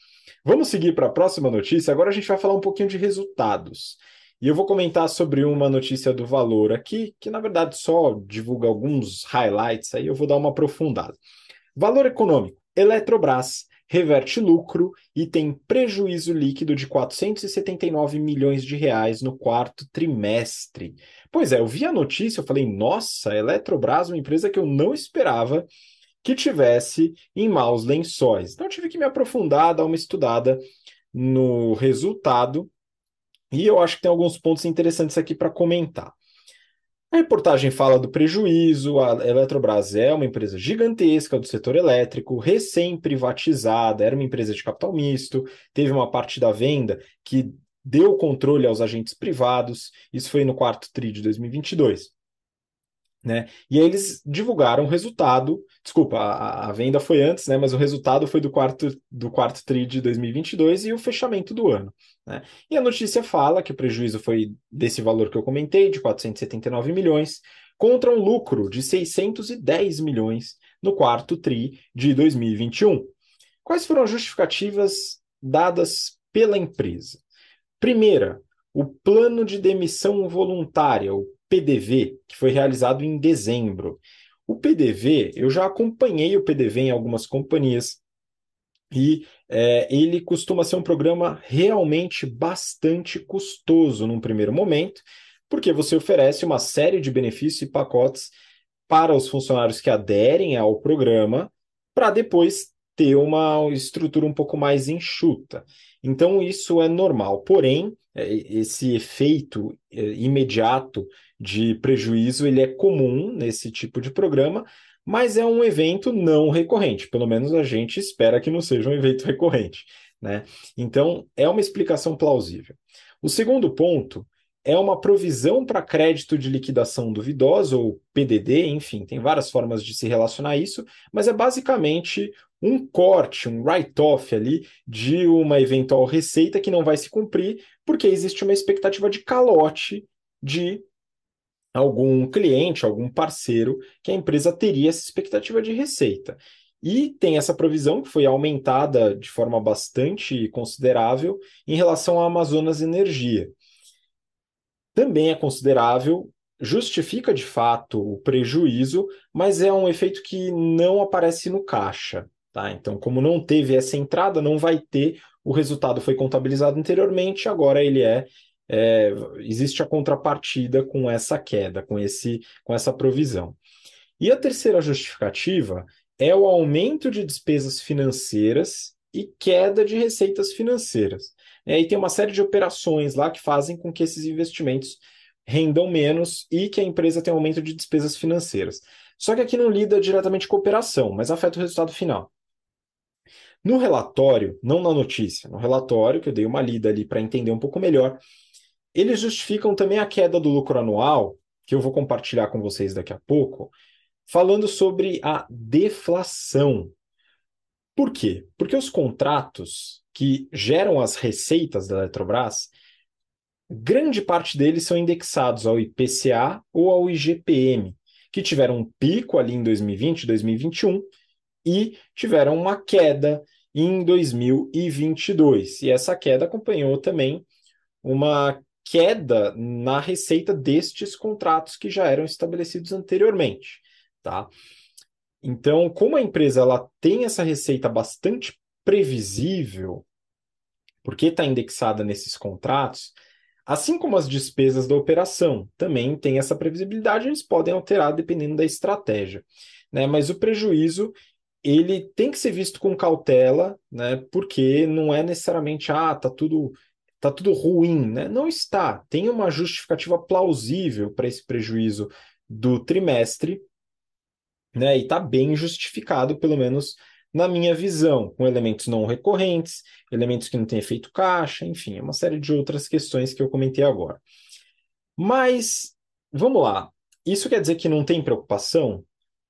A: Vamos seguir para a próxima notícia. Agora a gente vai falar um pouquinho de resultados. E eu vou comentar sobre uma notícia do Valor aqui, que na verdade só divulga alguns highlights, aí eu vou dar uma aprofundada. Valor econômico. Eletrobras reverte lucro e tem prejuízo líquido de 479 milhões de reais no quarto trimestre. Pois é, eu vi a notícia, eu falei, nossa, Eletrobras, uma empresa que eu não esperava que tivesse em maus lençóis. Então tive que me aprofundar, dar uma estudada no resultado, e eu acho que tem alguns pontos interessantes aqui para comentar. A reportagem fala do prejuízo. A Eletrobras é uma empresa gigantesca do setor elétrico, recém-privatizada, era uma empresa de capital misto, teve uma parte da venda que deu controle aos agentes privados. Isso foi no quarto TRI de 2022. Né? E aí eles divulgaram o resultado, desculpa, a, a, venda foi antes, né? mas o resultado foi do quarto, do quarto TRI de 2022 e o fechamento do ano. Né? E a notícia fala que o prejuízo foi desse valor que eu comentei, de 479 milhões, contra um lucro de 610 milhões no quarto TRI de 2021. Quais foram as justificativas dadas pela empresa? Primeira, o plano de demissão voluntária, o PDV, que foi realizado em dezembro. O PDV, eu já acompanhei o PDV em algumas companhias e é, ele costuma ser um programa realmente bastante custoso num primeiro momento, porque você oferece uma série de benefícios e pacotes para os funcionários que aderem ao programa, para depois ter uma estrutura um pouco mais enxuta. Então, isso é normal. Porém, esse efeito é, imediato de prejuízo ele é comum nesse tipo de programa, mas é um evento não recorrente. Pelo menos a gente espera que não seja um evento [laughs] recorrente. Né? Então, é uma explicação plausível. O segundo ponto é uma provisão para crédito de liquidação duvidosa, ou PDD, enfim, tem várias formas de se relacionar a isso, mas é basicamente um corte, um write-off ali de uma eventual receita que não vai se cumprir, porque existe uma expectativa de calote de algum cliente, algum parceiro, que a empresa teria essa expectativa de receita. E tem essa provisão que foi aumentada de forma bastante considerável em relação à Amazonas Energia. Também é considerável, justifica de fato o prejuízo, mas é um efeito que não aparece no caixa. Tá? Então, como não teve essa entrada, não vai ter, o resultado foi contabilizado anteriormente, agora ele é, é existe a contrapartida com essa queda, com, esse, com essa provisão. E a terceira justificativa é o aumento de despesas financeiras e queda de receitas financeiras. É, e tem uma série de operações lá que fazem com que esses investimentos rendam menos e que a empresa tenha aumento de despesas financeiras. Só que aqui não lida diretamente com operação, mas afeta o resultado final. No relatório, não na notícia, no relatório, que eu dei uma lida ali para entender um pouco melhor, eles justificam também a queda do lucro anual, que eu vou compartilhar com vocês daqui a pouco, falando sobre a deflação. Por quê? Porque os contratos que geram as receitas da Eletrobras, grande parte deles são indexados ao IPCA ou ao IGPM, que tiveram um pico ali em 2020, 2021 e tiveram uma queda em 2022. E essa queda acompanhou também uma queda na receita destes contratos que já eram estabelecidos anteriormente, tá? Então, como a empresa ela tem essa receita bastante previsível, porque está indexada nesses contratos, assim como as despesas da operação também tem essa previsibilidade, eles podem alterar dependendo da estratégia. Né? Mas o prejuízo ele tem que ser visto com cautela, né? Porque não é necessariamente ah, tá tudo tá tudo ruim, né? Não está. Tem uma justificativa plausível para esse prejuízo do trimestre, né? E está bem justificado, pelo menos na minha visão, com elementos não recorrentes, elementos que não têm efeito caixa, enfim, uma série de outras questões que eu comentei agora. Mas vamos lá. Isso quer dizer que não tem preocupação?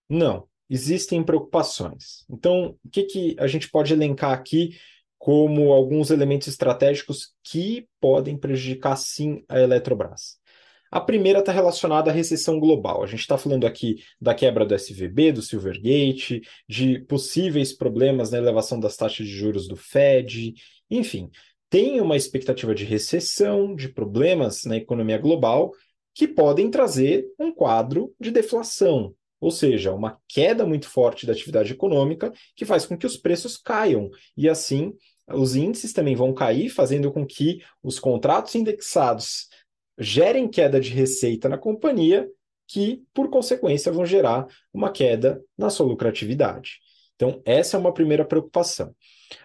A: Não existem preocupações. Então, o que, que a gente pode elencar aqui como alguns elementos estratégicos que podem prejudicar sim a Eletrobras? A primeira está relacionada à recessão global. A gente está falando aqui da quebra do SVB, do Silvergate, de possíveis problemas na elevação das taxas de juros do Fed, enfim, tem uma expectativa de recessão, de problemas na economia global que podem trazer um quadro de deflação, ou seja, uma queda muito forte da atividade econômica que faz com que os preços caiam. E assim, os índices também vão cair, fazendo com que os contratos indexados gerem queda de receita na companhia, que, por consequência, vão gerar uma queda na sua lucratividade. Então, essa é uma primeira preocupação.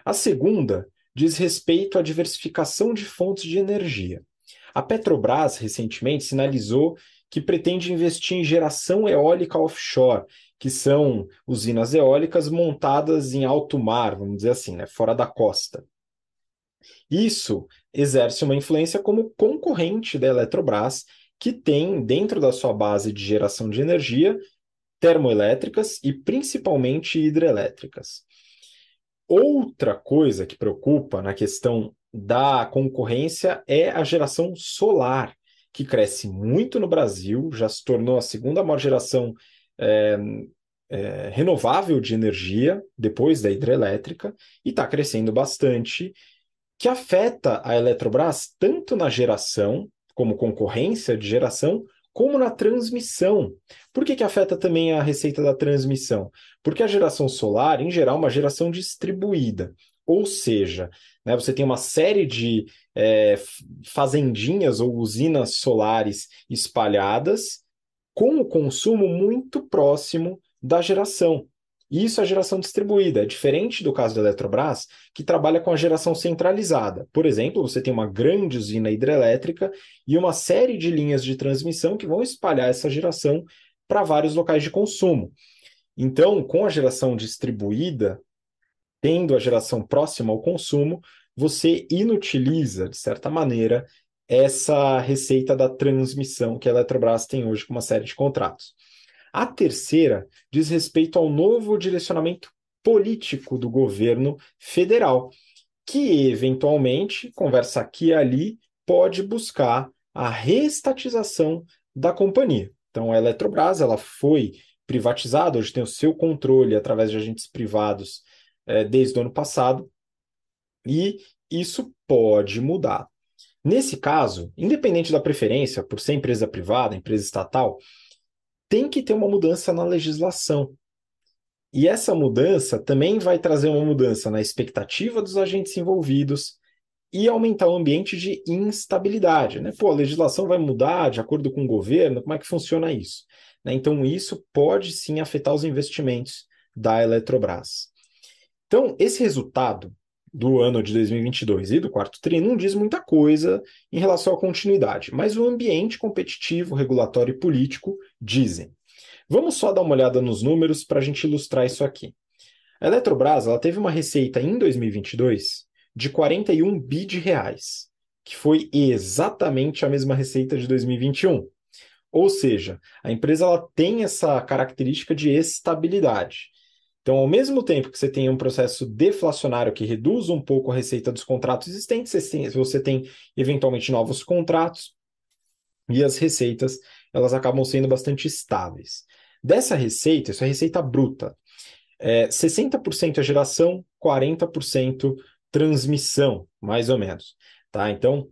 A: A segunda diz respeito à diversificação de fontes de energia. A Petrobras, recentemente, sinalizou que pretende investir em geração eólica offshore, que são usinas eólicas montadas em alto mar, vamos dizer assim, né, fora da costa. Isso exerce uma influência como concorrente da Eletrobras, que tem dentro da sua base de geração de energia termoelétricas e principalmente hidrelétricas. Outra coisa que preocupa na questão da concorrência é a geração solar que cresce muito no Brasil, já se tornou a segunda maior geração é, é, renovável de energia, depois da hidrelétrica, e está crescendo bastante, que afeta a Eletrobras tanto na geração, como concorrência de geração, como na transmissão. Por que, que afeta também a receita da transmissão? Porque a geração solar, em geral, é uma geração distribuída. Ou seja, né, você tem uma série de é, fazendinhas ou usinas solares espalhadas com o consumo muito próximo da geração. Isso é geração distribuída, é diferente do caso da Eletrobras, que trabalha com a geração centralizada. Por exemplo, você tem uma grande usina hidrelétrica e uma série de linhas de transmissão que vão espalhar essa geração para vários locais de consumo. Então, com a geração distribuída, tendo a geração próxima ao consumo, você inutiliza, de certa maneira, essa receita da transmissão que a Eletrobras tem hoje com uma série de contratos. A terceira diz respeito ao novo direcionamento político do governo federal, que eventualmente, conversa aqui e ali, pode buscar a reestatização da companhia. Então, a Eletrobras ela foi privatizada, hoje tem o seu controle através de agentes privados é, desde o ano passado, e isso pode mudar. Nesse caso, independente da preferência por ser empresa privada, empresa estatal, tem que ter uma mudança na legislação. E essa mudança também vai trazer uma mudança na expectativa dos agentes envolvidos e aumentar o ambiente de instabilidade. Né? Pô, a legislação vai mudar de acordo com o governo, como é que funciona isso? Né? Então, isso pode sim afetar os investimentos da Eletrobras. Então, esse resultado do ano de 2022 e do quarto TRI não diz muita coisa em relação à continuidade, mas o ambiente competitivo, regulatório e político dizem. Vamos só dar uma olhada nos números para a gente ilustrar isso aqui. A Eletrobras ela teve uma receita em 2022 de 41 bi de reais, que foi exatamente a mesma receita de 2021. Ou seja, a empresa ela tem essa característica de estabilidade. Então, ao mesmo tempo que você tem um processo deflacionário que reduz um pouco a receita dos contratos existentes, você tem, você tem eventualmente novos contratos e as receitas elas acabam sendo bastante estáveis. Dessa receita, isso é receita bruta, é, 60% é geração, 40% transmissão, mais ou menos. Tá? Então,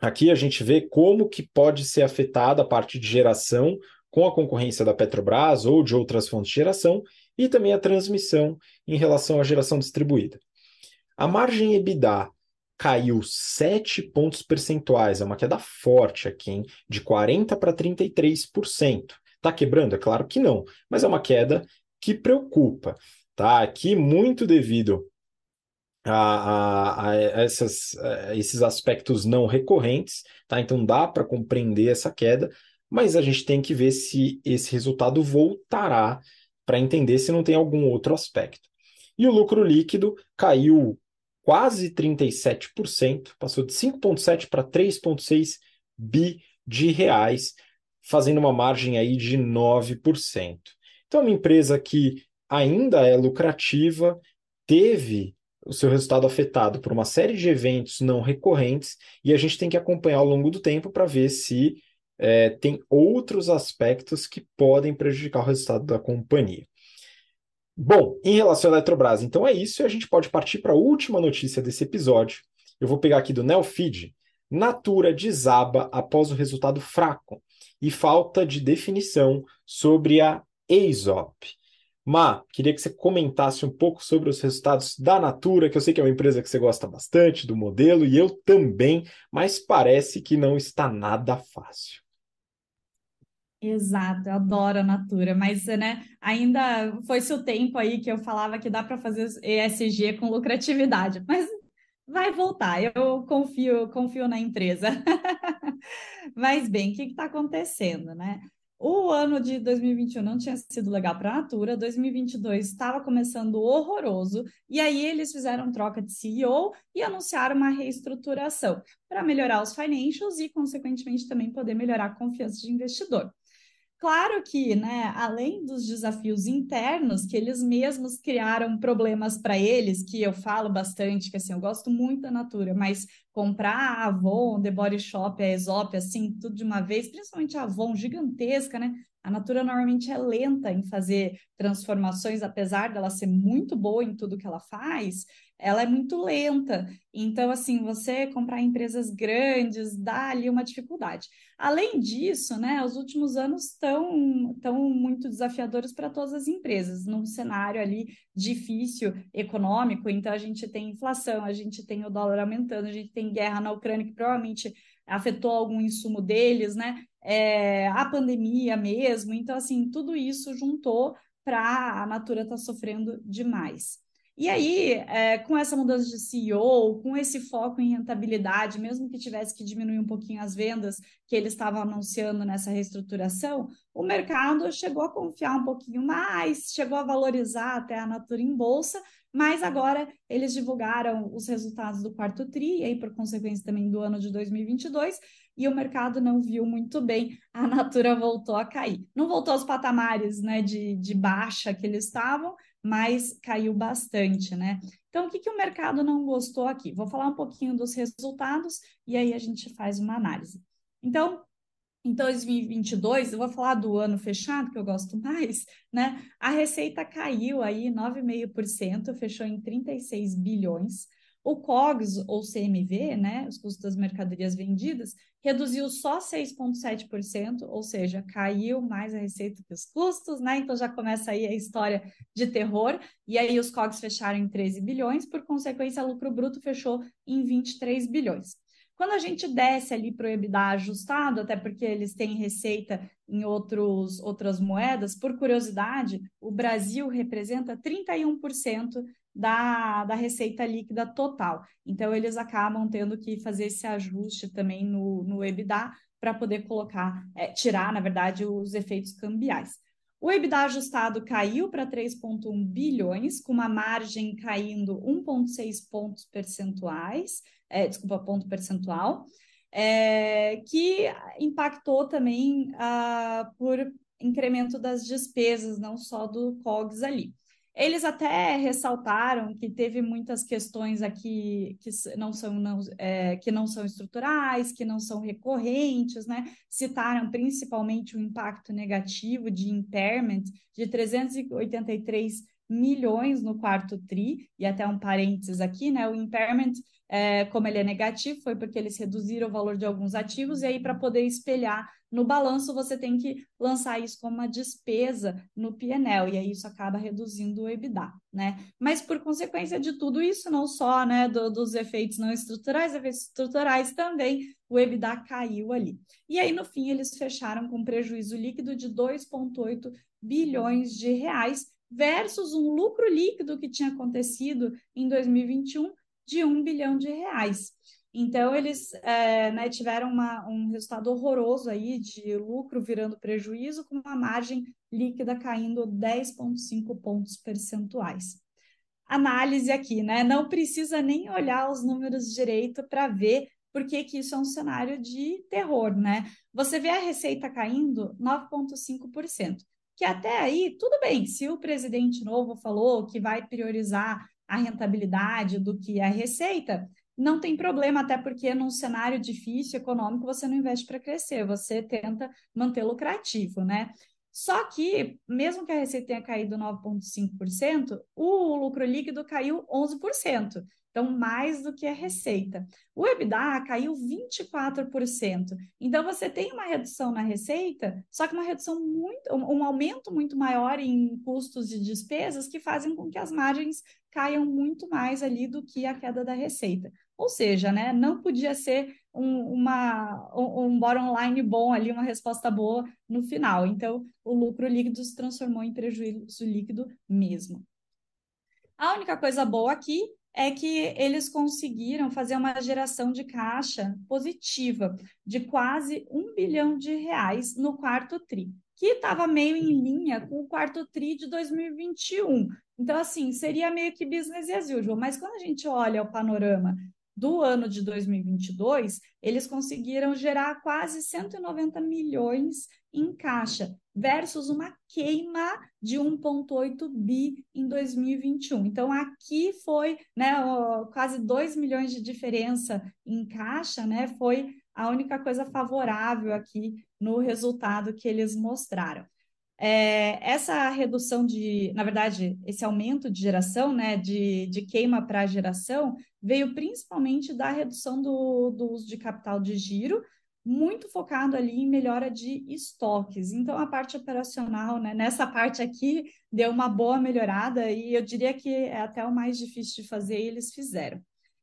A: aqui a gente vê como que pode ser afetada a parte de geração com a concorrência da Petrobras ou de outras fontes de geração e também a transmissão em relação à geração distribuída. A margem EBITDA caiu 7 pontos percentuais, é uma queda forte aqui, hein? de 40% para 33%. Está quebrando? É claro que não, mas é uma queda que preocupa. Tá? Aqui, muito devido a, a, a, essas, a esses aspectos não recorrentes, tá? então dá para compreender essa queda, mas a gente tem que ver se esse resultado voltará para entender se não tem algum outro aspecto. E o lucro líquido caiu quase 37%, passou de 5,7 para 3,6 bi de reais, fazendo uma margem aí de 9%. Então, é uma empresa que ainda é lucrativa, teve o seu resultado afetado por uma série de eventos não recorrentes, e a gente tem que acompanhar ao longo do tempo para ver se é, tem outros aspectos que podem prejudicar o resultado da companhia. Bom, em relação à Eletrobras, então é isso, e a gente pode partir para a última notícia desse episódio. Eu vou pegar aqui do Neofeed. Natura desaba após o resultado fraco e falta de definição sobre a EISOP. Ma, queria que você comentasse um pouco sobre os resultados da Natura, que eu sei que é uma empresa que você gosta bastante do modelo, e eu também, mas parece que não está nada fácil.
B: Exato, eu adoro a Natura, mas né, ainda foi-se o tempo aí que eu falava que dá para fazer ESG com lucratividade, mas vai voltar, eu confio, confio na empresa. [laughs] mas bem, o que está acontecendo, né? O ano de 2021 não tinha sido legal para a Natura, 2022 estava começando horroroso, e aí eles fizeram troca de CEO e anunciaram uma reestruturação para melhorar os financials e, consequentemente, também poder melhorar a confiança de investidor. Claro que, né, além dos desafios internos, que eles mesmos criaram problemas para eles, que eu falo bastante, que assim, eu gosto muito da Natura, mas comprar a Avon, The Body Shop, a Aesop, assim, tudo de uma vez, principalmente a Avon, gigantesca, né? A Natura normalmente é lenta em fazer transformações, apesar dela ser muito boa em tudo que ela faz, ela é muito lenta. Então, assim, você comprar empresas grandes dá ali uma dificuldade. Além disso, né, os últimos anos estão tão muito desafiadores para todas as empresas, num cenário ali difícil econômico. Então, a gente tem inflação, a gente tem o dólar aumentando, a gente tem guerra na Ucrânia que provavelmente afetou algum insumo deles, né? É, a pandemia mesmo. Então, assim, tudo isso juntou para a Natura estar tá sofrendo demais. E aí, é, com essa mudança de CEO, com esse foco em rentabilidade, mesmo que tivesse que diminuir um pouquinho as vendas que eles estavam anunciando nessa reestruturação, o mercado chegou a confiar um pouquinho mais, chegou a valorizar até a Natura em bolsa, Mas agora eles divulgaram os resultados do quarto TRI, e aí, por consequência, também do ano de 2022, e o mercado não viu muito bem, a Natura voltou a cair. Não voltou aos patamares né, de, de baixa que eles estavam, mas caiu bastante, né? Então, o que, que o mercado não gostou aqui? Vou falar um pouquinho dos resultados e aí a gente faz uma análise. Então, em 2022, eu vou falar do ano fechado, que eu gosto mais, né? A receita caiu aí 9,5%, fechou em 36 bilhões. O COGS, ou CMV, né, os custos das mercadorias vendidas, reduziu só 6,7%, ou seja, caiu mais a receita que os custos, né? Então já começa aí a história de terror. E aí os COGS fecharam em 13 bilhões, por consequência, o lucro bruto fechou em 23 bilhões. Quando a gente desce ali para o EBITDA ajustado, até porque eles têm receita em outros, outras moedas, por curiosidade, o Brasil representa 31% da, da receita líquida total. Então, eles acabam tendo que fazer esse ajuste também no, no EBITDA para poder colocar, é, tirar, na verdade, os efeitos cambiais. O EBITDA ajustado caiu para 3,1 bilhões, com uma margem caindo 1,6 pontos percentuais, é, desculpa, ponto percentual, é, que impactou também ah, por incremento das despesas, não só do COGS ali. Eles até ressaltaram que teve muitas questões aqui que não são, não, é, que não são estruturais, que não são recorrentes, né? Citaram principalmente o impacto negativo de impairment de 383 milhões no quarto TRI, e até um parênteses aqui, né? O impairment é, como ele é negativo, foi porque eles reduziram o valor de alguns ativos, e aí, para poder espelhar no balanço, você tem que lançar isso como uma despesa no PNL, e aí isso acaba reduzindo o EBITDA, né? Mas por consequência de tudo isso, não só né, do, dos efeitos não estruturais, efeitos estruturais também, o EBITDA caiu ali. E aí, no fim, eles fecharam com prejuízo líquido de 2,8 bilhões de reais, versus um lucro líquido que tinha acontecido em 2021 de um bilhão de reais. Então, eles é, né, tiveram uma, um resultado horroroso aí de lucro virando prejuízo, com uma margem líquida caindo 10,5 pontos percentuais. Análise aqui, né? Não precisa nem olhar os números direito para ver por que, que isso é um cenário de terror, né? Você vê a receita caindo 9,5%, que até aí, tudo bem, se o presidente novo falou que vai priorizar a rentabilidade do que a receita, não tem problema, até porque num cenário difícil econômico você não investe para crescer, você tenta manter lucrativo, né? Só que, mesmo que a receita tenha caído 9,5%, o lucro líquido caiu 11%. Então, mais do que a receita. O EBITDA caiu 24%. Então, você tem uma redução na receita, só que uma redução muito, um aumento muito maior em custos e despesas que fazem com que as margens caiam muito mais ali do que a queda da receita. Ou seja, né, não podia ser um, uma, um, bottom line bom ali, uma resposta boa no final. Então, o lucro líquido se transformou em prejuízo líquido mesmo. A única coisa boa aqui é que eles conseguiram fazer uma geração de caixa positiva de quase um bilhão de reais no quarto TRI, que estava meio em linha com o quarto TRI de 2021. Então, assim, seria meio que business as usual, mas quando a gente olha o panorama do ano de 2022, eles conseguiram gerar quase 190 milhões em caixa, versus uma queima de 1,8 bi em 2021. Então, aqui foi né, quase 2 milhões de diferença em caixa, né? Foi a única coisa favorável aqui no resultado que eles mostraram. É, essa redução de, na verdade, esse aumento de geração, né, de, de queima para geração, veio principalmente da redução do, do uso de capital de giro, muito focado ali em melhora de estoques. Então, a parte operacional, né, nessa parte aqui, deu uma boa melhorada e eu diria que é até o mais difícil de fazer e eles fizeram.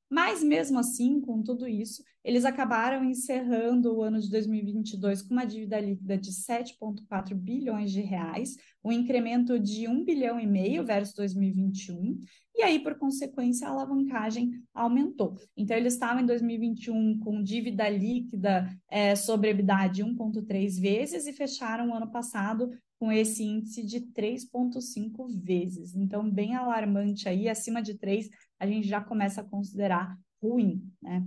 B: Mas, mesmo assim, com tudo isso, eles acabaram encerrando o ano de 2022 com uma dívida líquida de 7,4 bilhões de reais, um incremento de 1 bilhão e meio versus 2021, e aí, por consequência, a alavancagem aumentou. Então, eles estavam em 2021 com dívida líquida é, sobre EBITDA de 1,3 vezes e fecharam o ano passado com esse índice de 3,5 vezes. Então, bem alarmante aí, acima de 3, a gente já começa a considerar ruim, né?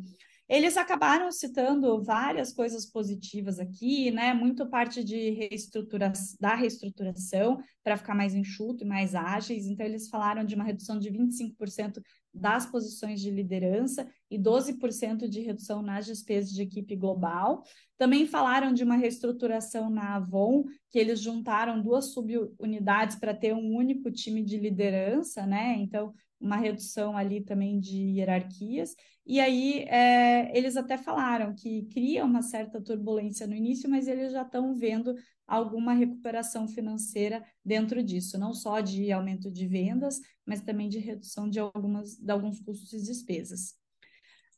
B: Eles acabaram citando várias coisas positivas aqui, né? Muito parte de reestrutura da reestruturação para ficar mais enxuto e mais ágeis. Então, eles falaram de uma redução de 25% das posições de liderança e 12% de redução nas despesas de equipe global. Também falaram de uma reestruturação na Avon, que eles juntaram duas subunidades para ter um único time de liderança, né? Então, uma redução ali também de hierarquias. E aí é, eles até falaram que cria uma certa turbulência no início, mas eles já estão vendo alguma recuperação financeira dentro disso, não só de aumento de vendas, mas também de redução de, algumas, de alguns custos e despesas.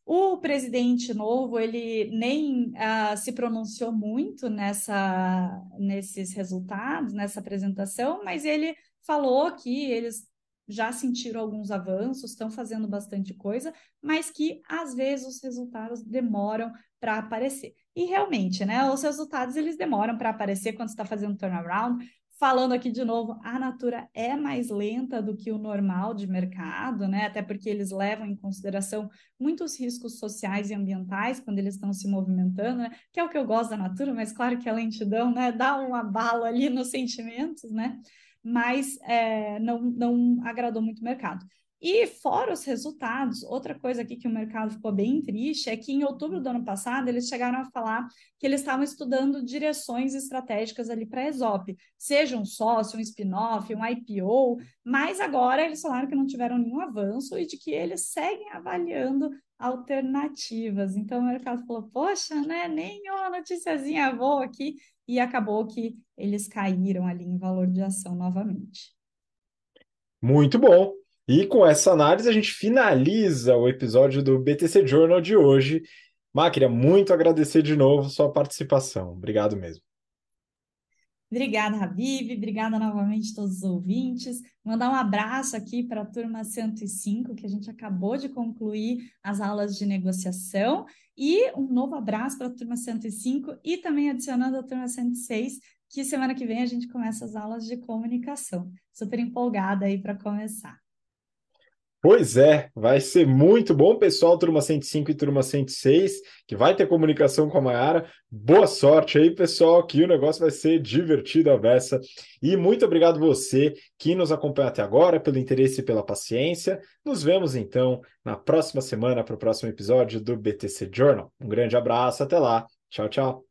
B: O presidente novo, ele nem uh, se pronunciou muito nessa, nesses resultados, nessa apresentação, mas ele falou que eles já sentiram alguns avanços, estão fazendo bastante coisa, mas que às vezes os resultados demoram para aparecer. E realmente, né, os resultados eles demoram para aparecer quando está fazendo turnaround. Falando aqui de novo, a Natura é mais lenta do que o normal de mercado, né? Até porque eles levam em consideração muitos riscos sociais e ambientais quando eles estão se movimentando, né? Que é o que eu gosto da Natura, mas claro que a lentidão, né, dá um abalo ali nos sentimentos, né? Mas é, não, não agradou muito o mercado. E fora os resultados, outra coisa aqui que o mercado ficou bem triste é que em outubro do ano passado eles chegaram a falar que eles estavam estudando direções estratégicas ali para a Exop, seja um sócio, um spin-off, um IPO, mas agora eles falaram que não tiveram nenhum avanço e de que eles seguem avaliando alternativas. Então o mercado falou: poxa, né, nem uma noticiazinha boa aqui, e acabou que eles caíram ali em valor de ação novamente.
A: Muito bom. E com essa análise a gente finaliza o episódio do BTC Journal de hoje. Má, queria muito agradecer de novo sua participação. Obrigado mesmo.
B: Obrigada, Habib. Obrigada novamente a todos os ouvintes. Mandar um abraço aqui para a turma 105, que a gente acabou de concluir as aulas de negociação. E um novo abraço para a turma 105 e também adicionando a turma 106, que semana que vem a gente começa as aulas de comunicação. Super empolgada aí para começar.
A: Pois é, vai ser muito bom, pessoal, turma 105 e turma 106, que vai ter comunicação com a Mayara. Boa sorte aí, pessoal, que o negócio vai ser divertido a beça. E muito obrigado você que nos acompanha até agora, pelo interesse e pela paciência. Nos vemos então na próxima semana para o próximo episódio do BTC Journal. Um grande abraço, até lá. Tchau, tchau.